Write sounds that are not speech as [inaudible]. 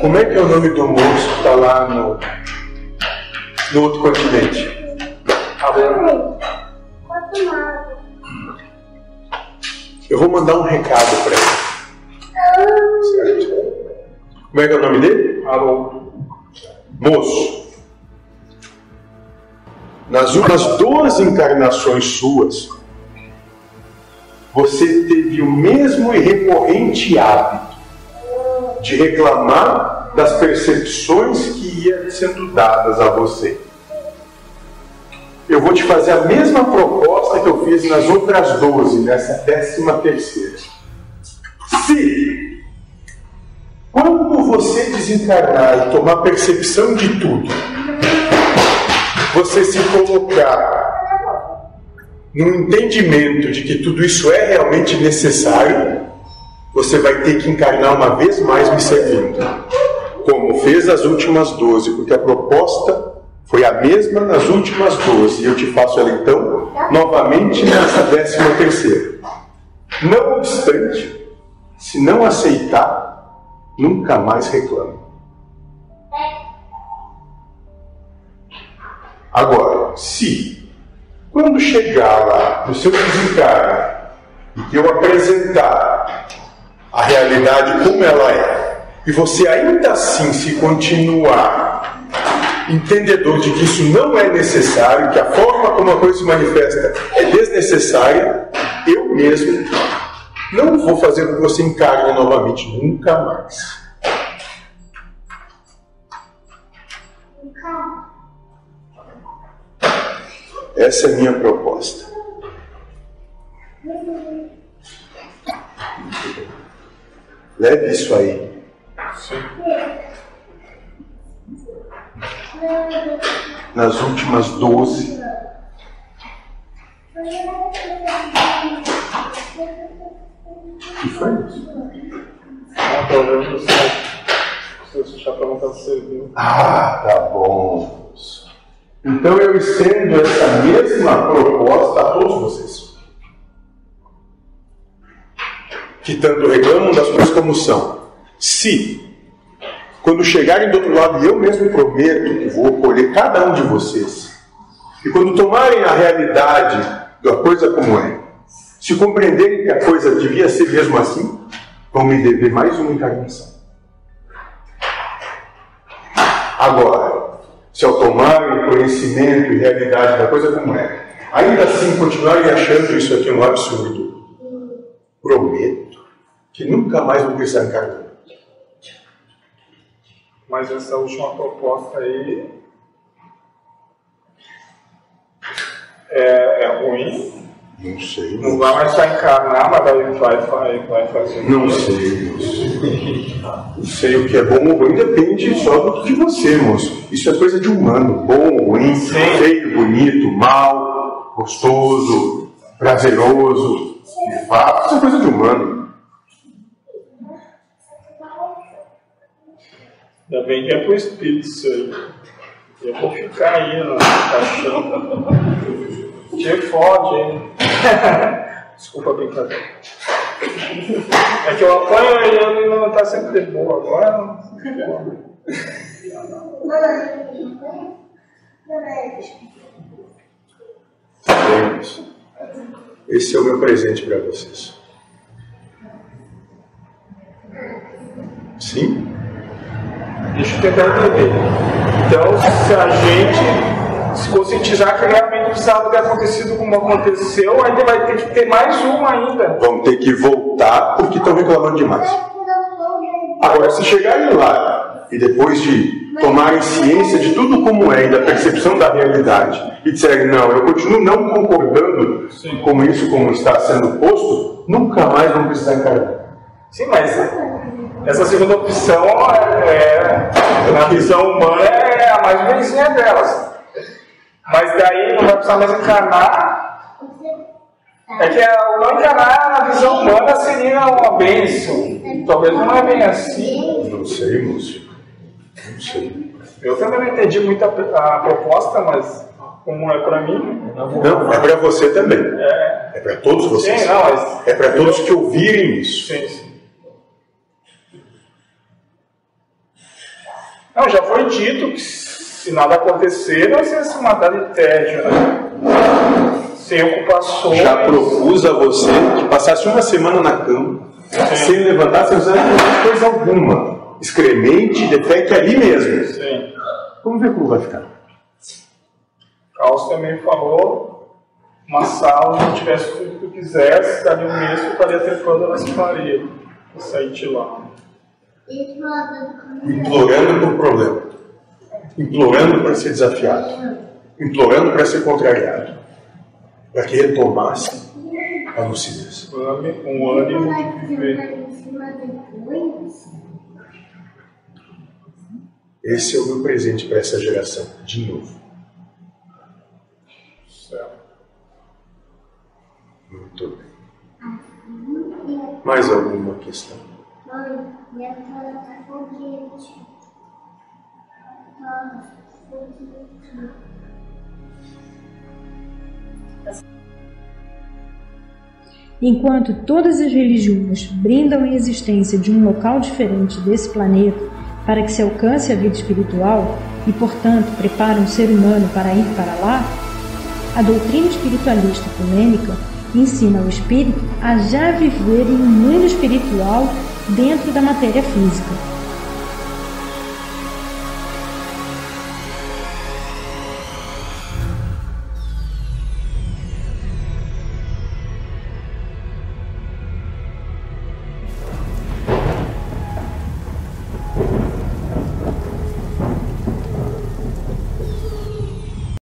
Como é que é o nome do moço que está lá no, no outro continente? Eu vou mandar um recado para ele. Como é que é o nome dele? Alô. Moço, nas últimas duas encarnações suas, você teve o mesmo e recorrente hábito de reclamar das percepções que iam sendo dadas a você. Eu vou te fazer a mesma proposta que eu fiz nas outras 12, nessa décima terceira. Se, quando você desencarnar e tomar percepção de tudo, você se colocar no entendimento de que tudo isso é realmente necessário, você vai ter que encarnar uma vez mais me servindo, como fez as últimas doze, porque a proposta foi a mesma nas últimas doze, e eu te faço ela então novamente nessa décima terceira. Não obstante, se não aceitar, nunca mais reclame. Agora, se quando chegar lá no seu desencarne e eu apresentar a realidade como ela é, e você ainda assim se continuar entendedor de que isso não é necessário, que a forma como a coisa se manifesta é desnecessária, eu mesmo não vou fazer com que você encarne novamente, nunca mais. Essa é a minha proposta. Leve isso aí. Nas últimas doze. Que foi isso? Ah, site. Se você já para montar o serviço. Ah, tá bom. Então eu estendo essa mesma proposta a todos vocês. Que tanto reclamam das coisas como são. Se, quando chegarem do outro lado, eu mesmo prometo que vou acolher cada um de vocês, e quando tomarem a realidade da coisa como é, se compreenderem que a coisa devia ser mesmo assim, vão me dever mais uma encarnação. Agora, se ao tomarem conhecimento e realidade da coisa como é, ainda assim continuarem achando isso aqui um absurdo, que nunca mais vou precisar encarnar. Mas essa última proposta aí é, é ruim. Não sei. Não vai mais só encarnar, mas vai, vai, vai, vai fazer. Não sei, não sei. Não sei o que é bom ou ruim, depende só de você, moço. Isso é coisa de humano. Bom, ruim, Sim. feio, bonito, mal, gostoso, prazeroso, de fato. Isso é coisa de humano. Ainda bem que é pro espírito isso aí. Eu vou ficar aí na caixão. Te fode, hein? [laughs] Desculpa a brincadeira. É que eu apanho e ele não tá sempre de boa. Agora não. Esse é o meu presente para vocês. Sim? Deixa eu tentar entender. Então, se a gente se conscientizar que realmente precisava ter acontecido como aconteceu, ainda vai ter que ter mais uma ainda. Vão ter que voltar porque estão reclamando demais. Agora, se chegarem lá e depois de tomarem ciência de tudo como é e da percepção da realidade e disserem, não, eu continuo não concordando com isso como está sendo posto, nunca mais vão precisar encarnar. Sim, mas essa segunda opção, é, é, na visão humana, é a mais ruimzinha delas. Mas daí não vai precisar mais encarnar. É que a- o não encarnar na visão humana seria uma bênção. Talvez não é bem assim. Não sei, moço. Não sei. Eu também não entendi muito a, a proposta, mas como é pra mim. Não, é para você também. É, É para todos vocês. sim, não, mas. É para todos que ouvirem isso. Sim, sim. Não, já foi dito que se nada acontecer, vai ser se matar de tédio, né? Sem ocupações. Já propus a você que passasse uma semana na cama, Sim. sem levantar, sem usar coisa alguma. Excremente, defeque ali mesmo. Sim. Vamos ver como vai ficar. Carlos também falou, uma sala, se tivesse tudo que tu quisesse, dali um mês tu estaria trepando nessa parede. Sair de lá. Implorando por problema. Implorando para ser desafiado. Implorando para ser contrariado. Para que retomasse a lucidez. Um ânimo viver. Esse é o meu presente para essa geração, de novo. Muito bem. Mais alguma questão? Cara tá foguete. Tá foguete. Enquanto todas as religiões brindam a existência de um local diferente desse planeta para que se alcance a vida espiritual e, portanto, preparam o ser humano para ir para lá, a doutrina espiritualista ecumênica ensina o espírito a já viver em um mundo espiritual dentro da matéria física